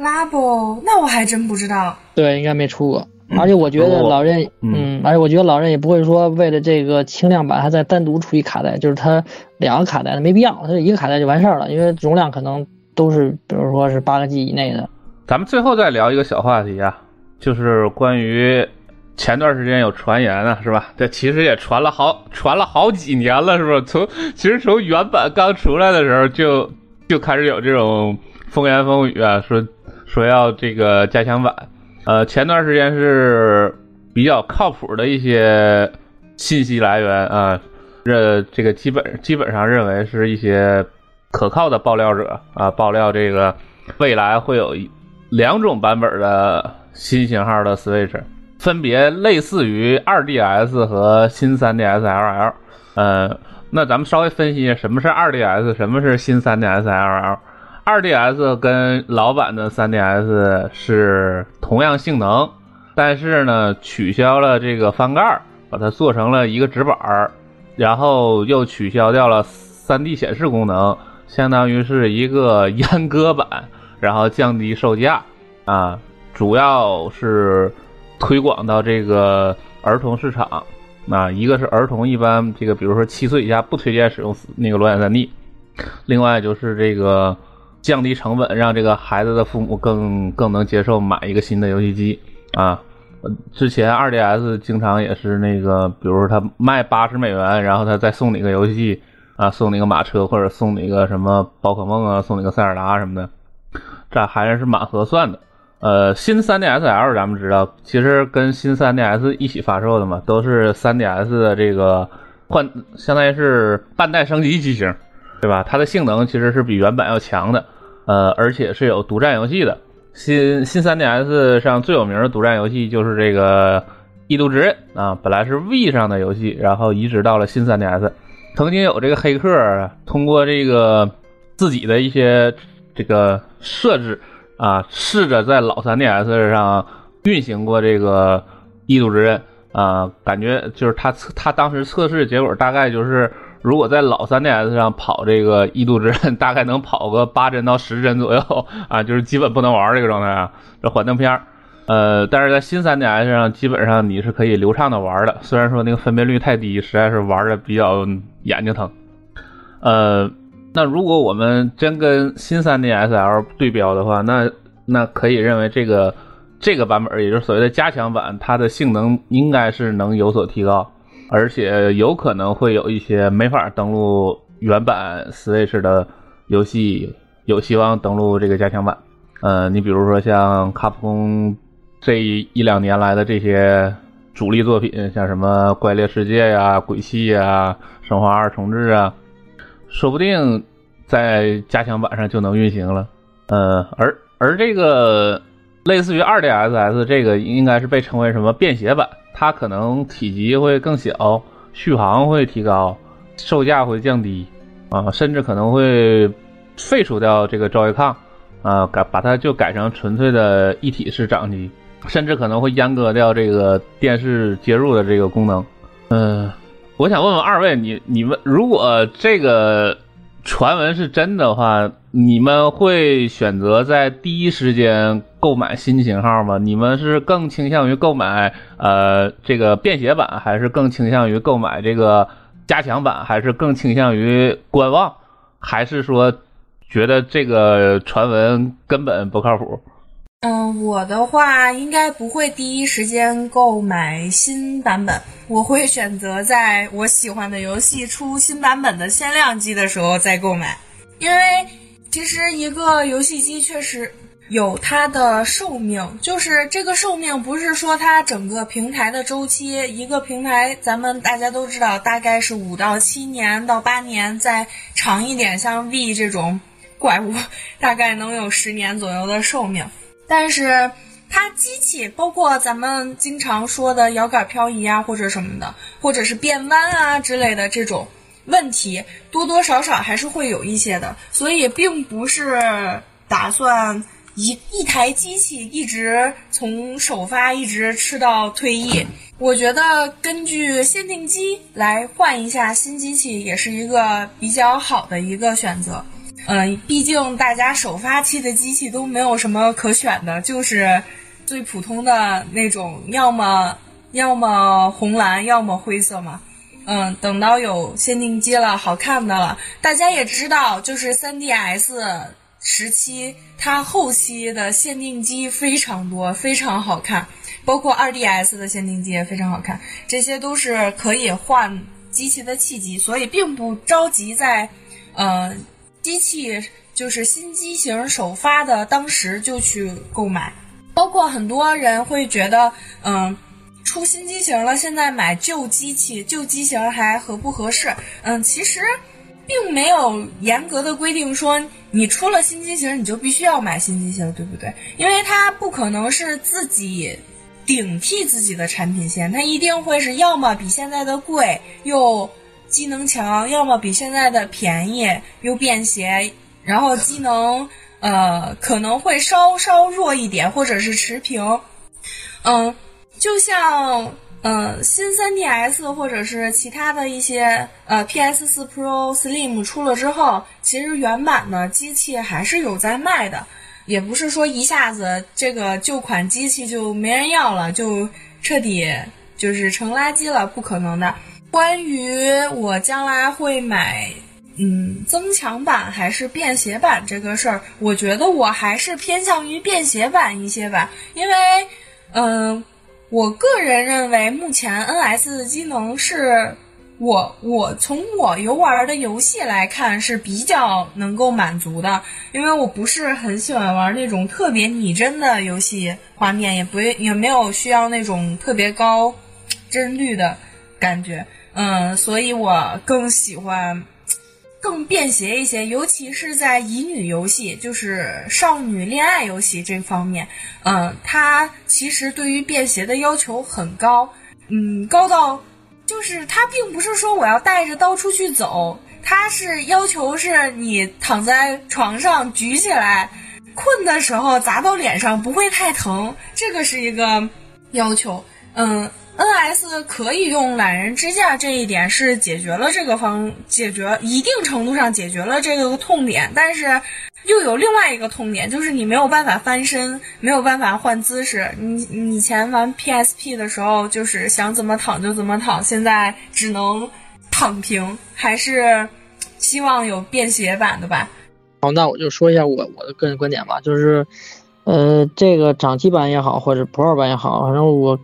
S3: ？Labo，那我还真不知道。
S4: 对，应该没出过。而且我觉得老任，嗯，而且我觉得老任也不会说为了这个轻量版他再单独出一卡带，就是他两个卡带没必要，他一个卡带就完事儿了，因为容量可能都是，比如说是八个 G 以内的。
S2: 咱们最后再聊一个小话题啊。就是关于前段时间有传言啊，是吧？这其实也传了好传了好几年了，是不是？从其实从原版刚出来的时候就就开始有这种风言风语啊，说说要这个加强版。呃，前段时间是比较靠谱的一些信息来源啊，这这个基本基本上认为是一些可靠的爆料者啊，爆料这个未来会有两种版本的。新型号的 Switch 分别类似于 2DS 和新 3DS LL。呃，那咱们稍微分析一下什么是 2DS，什么是新 3DS LL。2DS 跟老版的 3DS 是同样性能，但是呢，取消了这个翻盖，把它做成了一个直板儿，然后又取消掉了 3D 显示功能，相当于是一个阉割版，然后降低售价啊。主要是推广到这个儿童市场，啊，一个是儿童一般这个，比如说七岁以下不推荐使用那个裸眼三 D，另外就是这个降低成本，让这个孩子的父母更更能接受买一个新的游戏机啊。之前二 DS 经常也是那个，比如他卖八十美元，然后他再送你个游戏，啊，送你个马车或者送你个什么宝可梦啊，送你个塞尔达什么的，这还是蛮合算的。呃，新 3DSL 咱们知道，其实跟新 3DS 一起发售的嘛，都是 3DS 的这个换，相当于是半代升级机型，对吧？它的性能其实是比原版要强的，呃，而且是有独占游戏的。新新 3DS 上最有名的独占游戏就是这个《异度之刃》啊，本来是 V 上的游戏，然后移植到了新 3DS。曾经有这个黑客通过这个自己的一些这个设置。啊，试着在老 3DS 上运行过这个《异度之刃》啊，感觉就是他测他当时测试结果大概就是，如果在老 3DS 上跑这个《异度之刃》，[LAUGHS] 大概能跑个八帧到十帧左右啊，就是基本不能玩这个状态啊，这幻灯片儿呃，但是在新 3DS 上，基本上你是可以流畅的玩的，虽然说那个分辨率太低，实在是玩的比较眼睛疼。呃。那如果我们真跟新 3DSL 对标的话，那那可以认为这个这个版本，也就是所谓的加强版，它的性能应该是能有所提高，而且有可能会有一些没法登录原版 Switch 的游戏，有希望登录这个加强版。呃，你比如说像卡普空这一两年来的这些主力作品，像什么《怪猎世界》呀、《鬼泣》呀、《生化二重置》啊。说不定在加强版上就能运行了，呃，而而这个类似于二 DSS 这个应该是被称为什么便携版，它可能体积会更小，续航会提高，售价会降低，啊，甚至可能会废除掉这个照夜抗，啊，改把它就改成纯粹的一体式掌机，甚至可能会阉割掉这个电视接入的这个功能，嗯。我想问问二位，你你们如果这个传闻是真的话，你们会选择在第一时间购买新型号吗？你们是更倾向于购买呃这个便携版，还是更倾向于购买这个加强版，还是更倾向于观望，还是说觉得这个传闻根本不靠谱？
S3: 嗯，我的话应该不会第一时间购买新版本，我会选择在我喜欢的游戏出新版本的限量机的时候再购买。因为其实一个游戏机确实有它的寿命，就是这个寿命不是说它整个平台的周期，一个平台咱们大家都知道大概是五到七年到八年，再长一点，像 V 这种怪物，大概能有十年左右的寿命。但是它机器包括咱们经常说的摇杆漂移啊，或者什么的，或者是变弯啊之类的这种问题，多多少少还是会有一些的。所以并不是打算一一台机器一直从首发一直吃到退役。我觉得根据限定机来换一下新机器，也是一个比较好的一个选择。嗯，毕竟大家首发期的机器都没有什么可选的，就是最普通的那种，要么要么红蓝，要么灰色嘛。嗯，等到有限定机了，好看的了，大家也知道，就是 3DS 时期，它后期的限定机非常多，非常好看，包括 2DS 的限定机也非常好看，这些都是可以换机器的契机，所以并不着急在，呃。机器就是新机型首发的，当时就去购买。包括很多人会觉得，嗯，出新机型了，现在买旧机器，旧机型还合不合适？嗯，其实并没有严格的规定说你出了新机型你就必须要买新机型，对不对？因为它不可能是自己顶替自己的产品线，它一定会是要么比现在的贵又。机能强，要么比现在的便宜又便携，然后机能呃可能会稍稍弱一点，或者是持平。嗯，就像呃新 3DS 或者是其他的一些呃 PS4 Pro Slim 出了之后，其实原版的机器还是有在卖的，也不是说一下子这个旧款机器就没人要了，就彻底就是成垃圾了，不可能的。关于我将来会买，嗯，增强版还是便携版这个事儿，我觉得我还是偏向于便携版一些吧，因为，嗯，我个人认为目前 NS 的机能是我我从我游玩的游戏来看是比较能够满足的，因为我不是很喜欢玩那种特别拟真的游戏画面，也不也没有需要那种特别高帧率的感觉，嗯，所以我更喜欢更便携一些，尤其是在乙女游戏，就是少女恋爱游戏这方面，嗯，它其实对于便携的要求很高，嗯，高到。就是它并不是说我要带着刀出去走，它是要求是你躺在床上举起来，困的时候砸到脸上不会太疼，这个是一个要求。嗯，NS 可以用懒人支架这一点是解决了这个方，解决一定程度上解决了这个痛点，但是。又有另外一个痛点，就是你没有办法翻身，没有办法换姿势。你你以前玩 PSP 的时候，就是想怎么躺就怎么躺，现在只能躺平。还是希望有便携版的吧。
S4: 好，那我就说一下我我的个人观点吧，就是，呃，这个掌机版也好，或者 Pro 版也好，反正我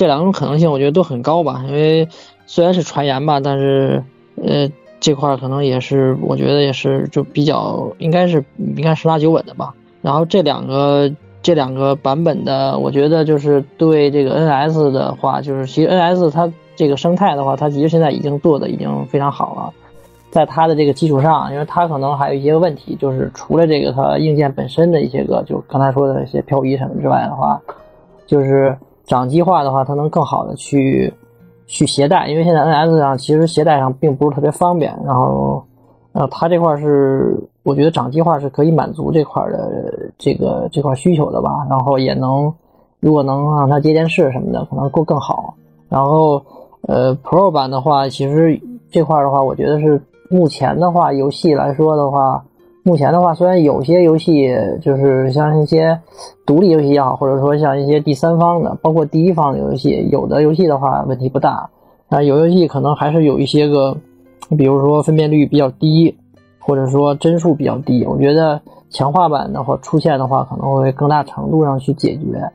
S4: 这两种可能性，我觉得都很高吧。因为虽然是传言吧，但是，呃。这块可能也是，我觉得也是就比较应该是应该十拿九稳的吧。然后这两个这两个版本的，我觉得就是对这个 NS 的话，就是其实 NS 它这个生态的话，它其实现在已经做的已经非常好了。在它的这个基础上，因为它可能还有一些问题，就是除了这个它硬件本身的一些个，就刚才说的一些漂移什么之外的话，就是掌机化的话，它能更好的去。去携带，因为现在 NS 上其实携带上并不是特别方便。然后，呃，它这块是我觉得掌机化是可以满足这块的这个这块需求的吧。然后也能，如果能让它接电视什么的，可能够更好。然后，呃，Pro 版的话，其实这块的话，我觉得是目前的话，游戏来说的话。目前的话，虽然有些游戏就是像一些独立游戏也好，或者说像一些第三方的，包括第一方的游戏，有的游戏的话问题不大，啊，有游戏可能还是有一些个，比如说分辨率比较低，或者说帧数比较低。我觉得强化版的话出现的话，可能会更大程度上去解决。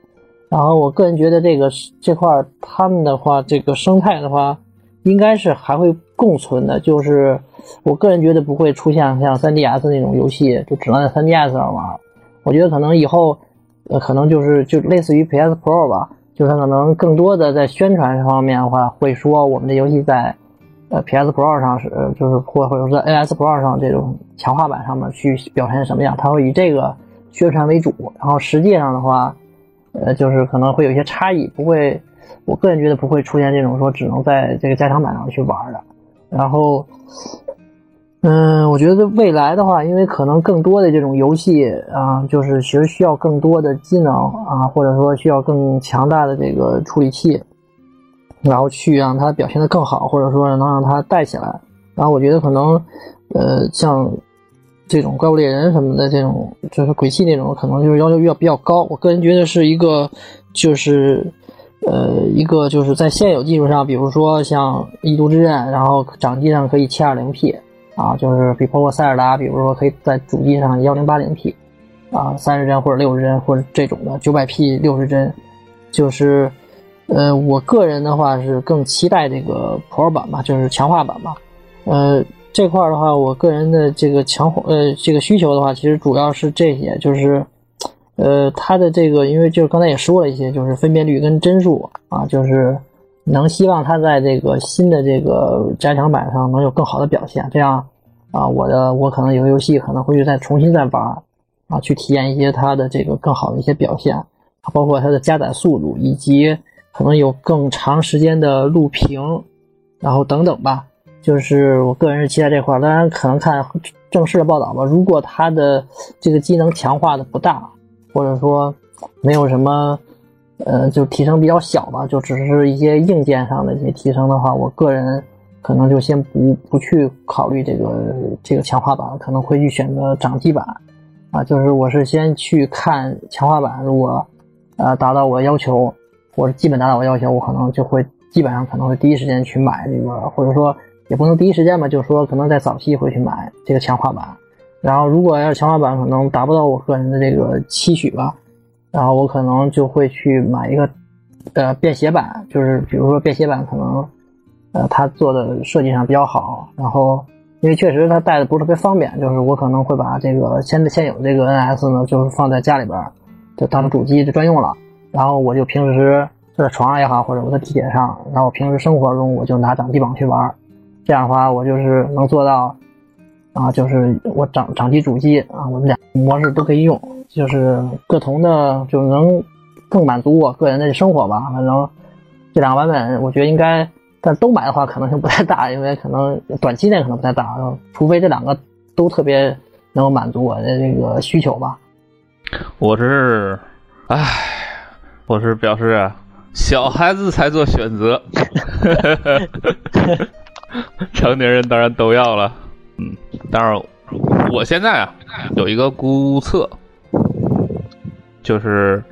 S4: 然后我个人觉得这个这块他们的话，这个生态的话，应该是还会共存的，就是。我个人觉得不会出现像 3DS 那种游戏，就只能在 3DS 上玩。我觉得可能以后，呃，可能就是就类似于 PS Pro 吧，就是可能更多的在宣传方面的话，会说我们的游戏在呃 PS Pro 上是，就是或或者说 NS Pro 上这种强化版上面去表现什么样，它会以这个宣传为主。然后实际上的话，呃，就是可能会有一些差异，不会，我个人觉得不会出现这种说只能在这个加强版上去玩的。然后。嗯，我觉得未来的话，因为可能更多的这种游戏啊，就是其实需要更多的机能啊，或者说需要更强大的这个处理器，然后去让它表现的更好，或者说能让它带起来。然后我觉得可能，呃，像这种怪物猎人什么的这种，就是鬼泣那种，可能就是要求要比较高。我个人觉得是一个，就是呃，一个就是在现有技术上，比如说像异度之刃，然后掌机上可以七二零 P。啊，就是比包括塞尔达，比如说可以在主机上幺零八零 P，啊，三十帧或者六十帧或者这种的九百 P 六十帧，就是，呃，我个人的话是更期待这个 Pro 版吧，就是强化版吧，呃，这块的话，我个人的这个强化呃这个需求的话，其实主要是这些，就是，呃，它的这个因为就刚才也说了一些，就是分辨率跟帧数啊，就是。能希望它在这个新的这个加强版上能有更好的表现，这样啊，我的我可能有游戏可能会去再重新再玩啊，去体验一些它的这个更好的一些表现，包括它的加载速度，以及可能有更长时间的录屏，然后等等吧。就是我个人是期待这块，当然可能看正式的报道吧。如果它的这个机能强化的不大，或者说没有什么。呃，就提升比较小吧，就只是一些硬件上的一些提升的话，我个人可能就先不不去考虑这个这个强化版，可能会去选择掌机版，啊，就是我是先去看强化版，如果呃达到我要求，或者基本达到我要求，我可能就会基本上可能会第一时间去买这个，或者说也不能第一时间吧，就是说可能在早期会去买这个强化版，然后如果要是强化版可能达不到我个人的这个期许吧。然后我可能就会去买一个，呃，便携版，就是比如说便携版可能，呃，它做的设计上比较好。然后，因为确实它带的不是特别方便，就是我可能会把这个现现有这个 NS 呢，就是放在家里边，就当主机就专用了。然后我就平时在床上也好，或者我在地铁上，然后我平时生活中我就拿掌机绑去玩。这样的话，我就是能做到，啊，就是我掌掌机主机啊，我们俩模式都可以用，就是不同的就能更满足我个人的生活吧。反正这两个版本，我觉得应该，但都买的话可能性不太大，因为可能短期内可能不太大，除非这两个都特别能够满足我的这个需求吧。
S2: 我是，唉，我是表示啊，小孩子才做选择。[LAUGHS] 成年人当然都要了，嗯，当然，我现在啊有一个估测，就是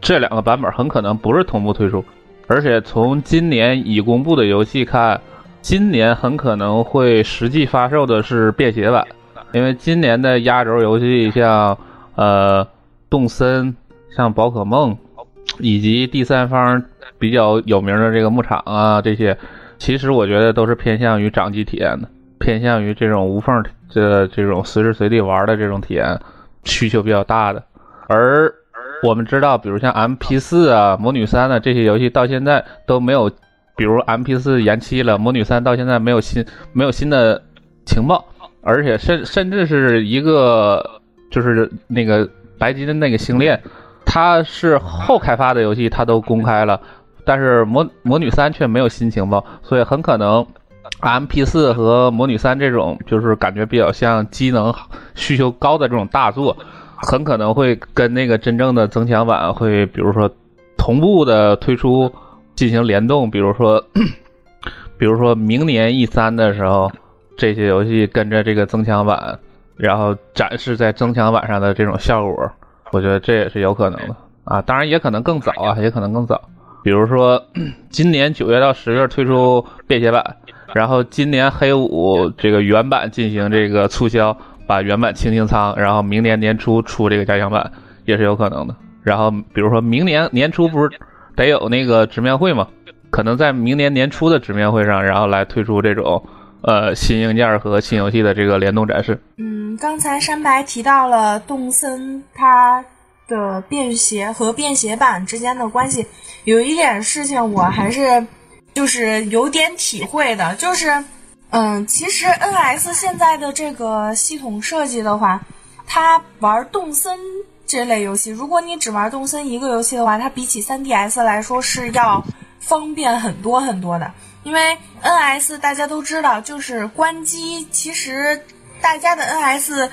S2: 这两个版本很可能不是同步推出，而且从今年已公布的游戏看，今年很可能会实际发售的是便携版，因为今年的压轴游戏像呃动森、像宝可梦，以及第三方比较有名的这个牧场啊这些。其实我觉得都是偏向于掌机体验的，偏向于这种无缝的这种随时随地玩的这种体验需求比较大的。而我们知道，比如像 M P 四啊、魔女三的这些游戏，到现在都没有，比如 M P 四延期了，魔女三到现在没有新没有新的情报，而且甚甚至是一个就是那个白金的那个星链，它是后开发的游戏，它都公开了。但是魔魔女三却没有新情报，所以很可能，M P 四和魔女三这种就是感觉比较像机能需求高的这种大作，很可能会跟那个真正的增强版会，比如说同步的推出进行联动，比如说，[COUGHS] 比如说明年 E 三的时候，这些游戏跟着这个增强版，然后展示在增强版上的这种效果，我觉得这也是有可能的啊，当然也可能更早啊，也可能更早。比如说，[COUGHS] 今年九月到十月推出便携版，然后今年黑五这个原版进行这个促销，把原版清清仓，然后明年年初出这个加强版也是有可能的。然后比如说明年年初不是得有那个直面会吗？可能在明年年初的直面会上，然后来推出这种呃新硬件和新游戏的这个联动展示。
S3: 嗯，刚才山白提到了动森，它。的便携和便携版之间的关系，有一点事情我还是就是有点体会的，就是，嗯，其实 NS 现在的这个系统设计的话，它玩动森这类游戏，如果你只玩动森一个游戏的话，它比起 3DS 来说是要方便很多很多的，因为 NS 大家都知道，就是关机，其实大家的 NS。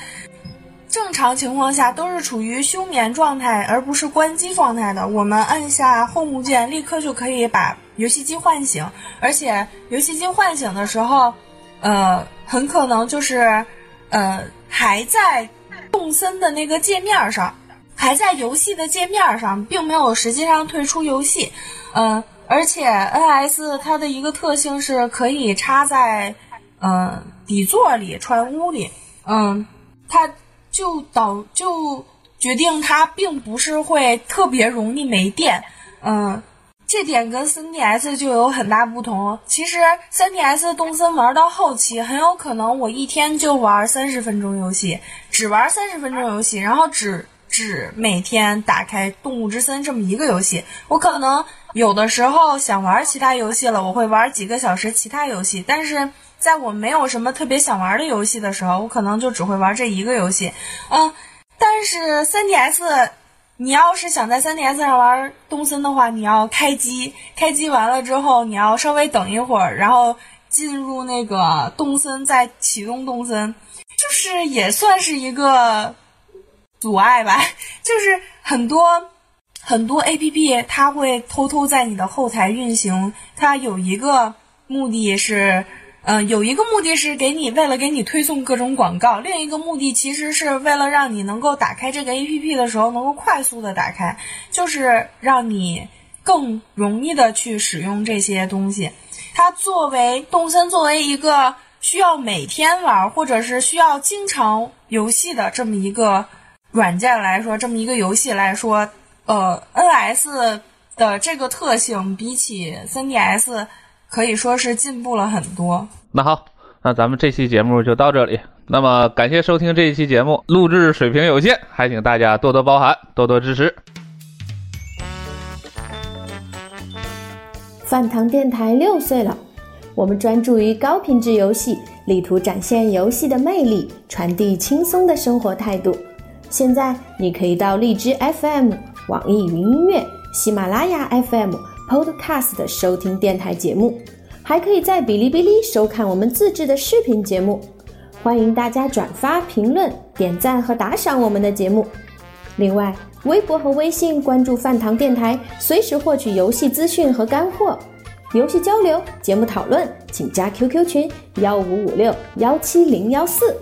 S3: 正常情况下都是处于休眠状态，而不是关机状态的。我们按下 Home 键，立刻就可以把游戏机唤醒。而且游戏机唤醒的时候，呃，很可能就是，呃，还在动森的那个界面上，还在游戏的界面上，并没有实际上退出游戏。嗯，而且 NS 它的一个特性是可以插在，呃，底座里、传屋里。嗯，它。就导就决定它并不是会特别容易没电，嗯，这点跟 3DS 就有很大不同。其实 3DS 动森玩到后期，很有可能我一天就玩三十分钟游戏，只玩三十分钟游戏，然后只只每天打开动物之森这么一个游戏。我可能有的时候想玩其他游戏了，我会玩几个小时其他游戏，但是。在我没有什么特别想玩的游戏的时候，我可能就只会玩这一个游戏，嗯，但是 3DS，你要是想在 3DS 上玩动森的话，你要开机，开机完了之后，你要稍微等一会儿，然后进入那个动森，再启动动森，就是也算是一个阻碍吧，[LAUGHS] 就是很多很多 APP 它会偷偷在你的后台运行，它有一个目的是。嗯，有一个目的是给你为了给你推送各种广告，另一个目的其实是为了让你能够打开这个 A P P 的时候能够快速的打开，就是让你更容易的去使用这些东西。它作为动森作为一个需要每天玩或者是需要经常游戏的这么一个软件来说，这么一个游戏来说，呃，N S 的这个特性比起3 D S。可以说是进步了很多。
S2: 那好，那咱们这期节目就到这里。那么感谢收听这一期节目，录制水平有限，还请大家多多包涵，多多支持。
S1: 饭堂电台六岁了，我们专注于高品质游戏，力图展现游戏的魅力，传递轻松的生活态度。现在你可以到荔枝 FM、网易云音乐、喜马拉雅 FM、Podcast 收听电台节目，还可以在哔哩哔哩收看我们自制的视频节目。欢迎大家转发、评论、点赞和打赏我们的节目。另外，微博和微信关注饭堂电台，随时获取游戏资讯和干货。游戏交流、节目讨论，请加 QQ 群幺五五六幺七零幺四。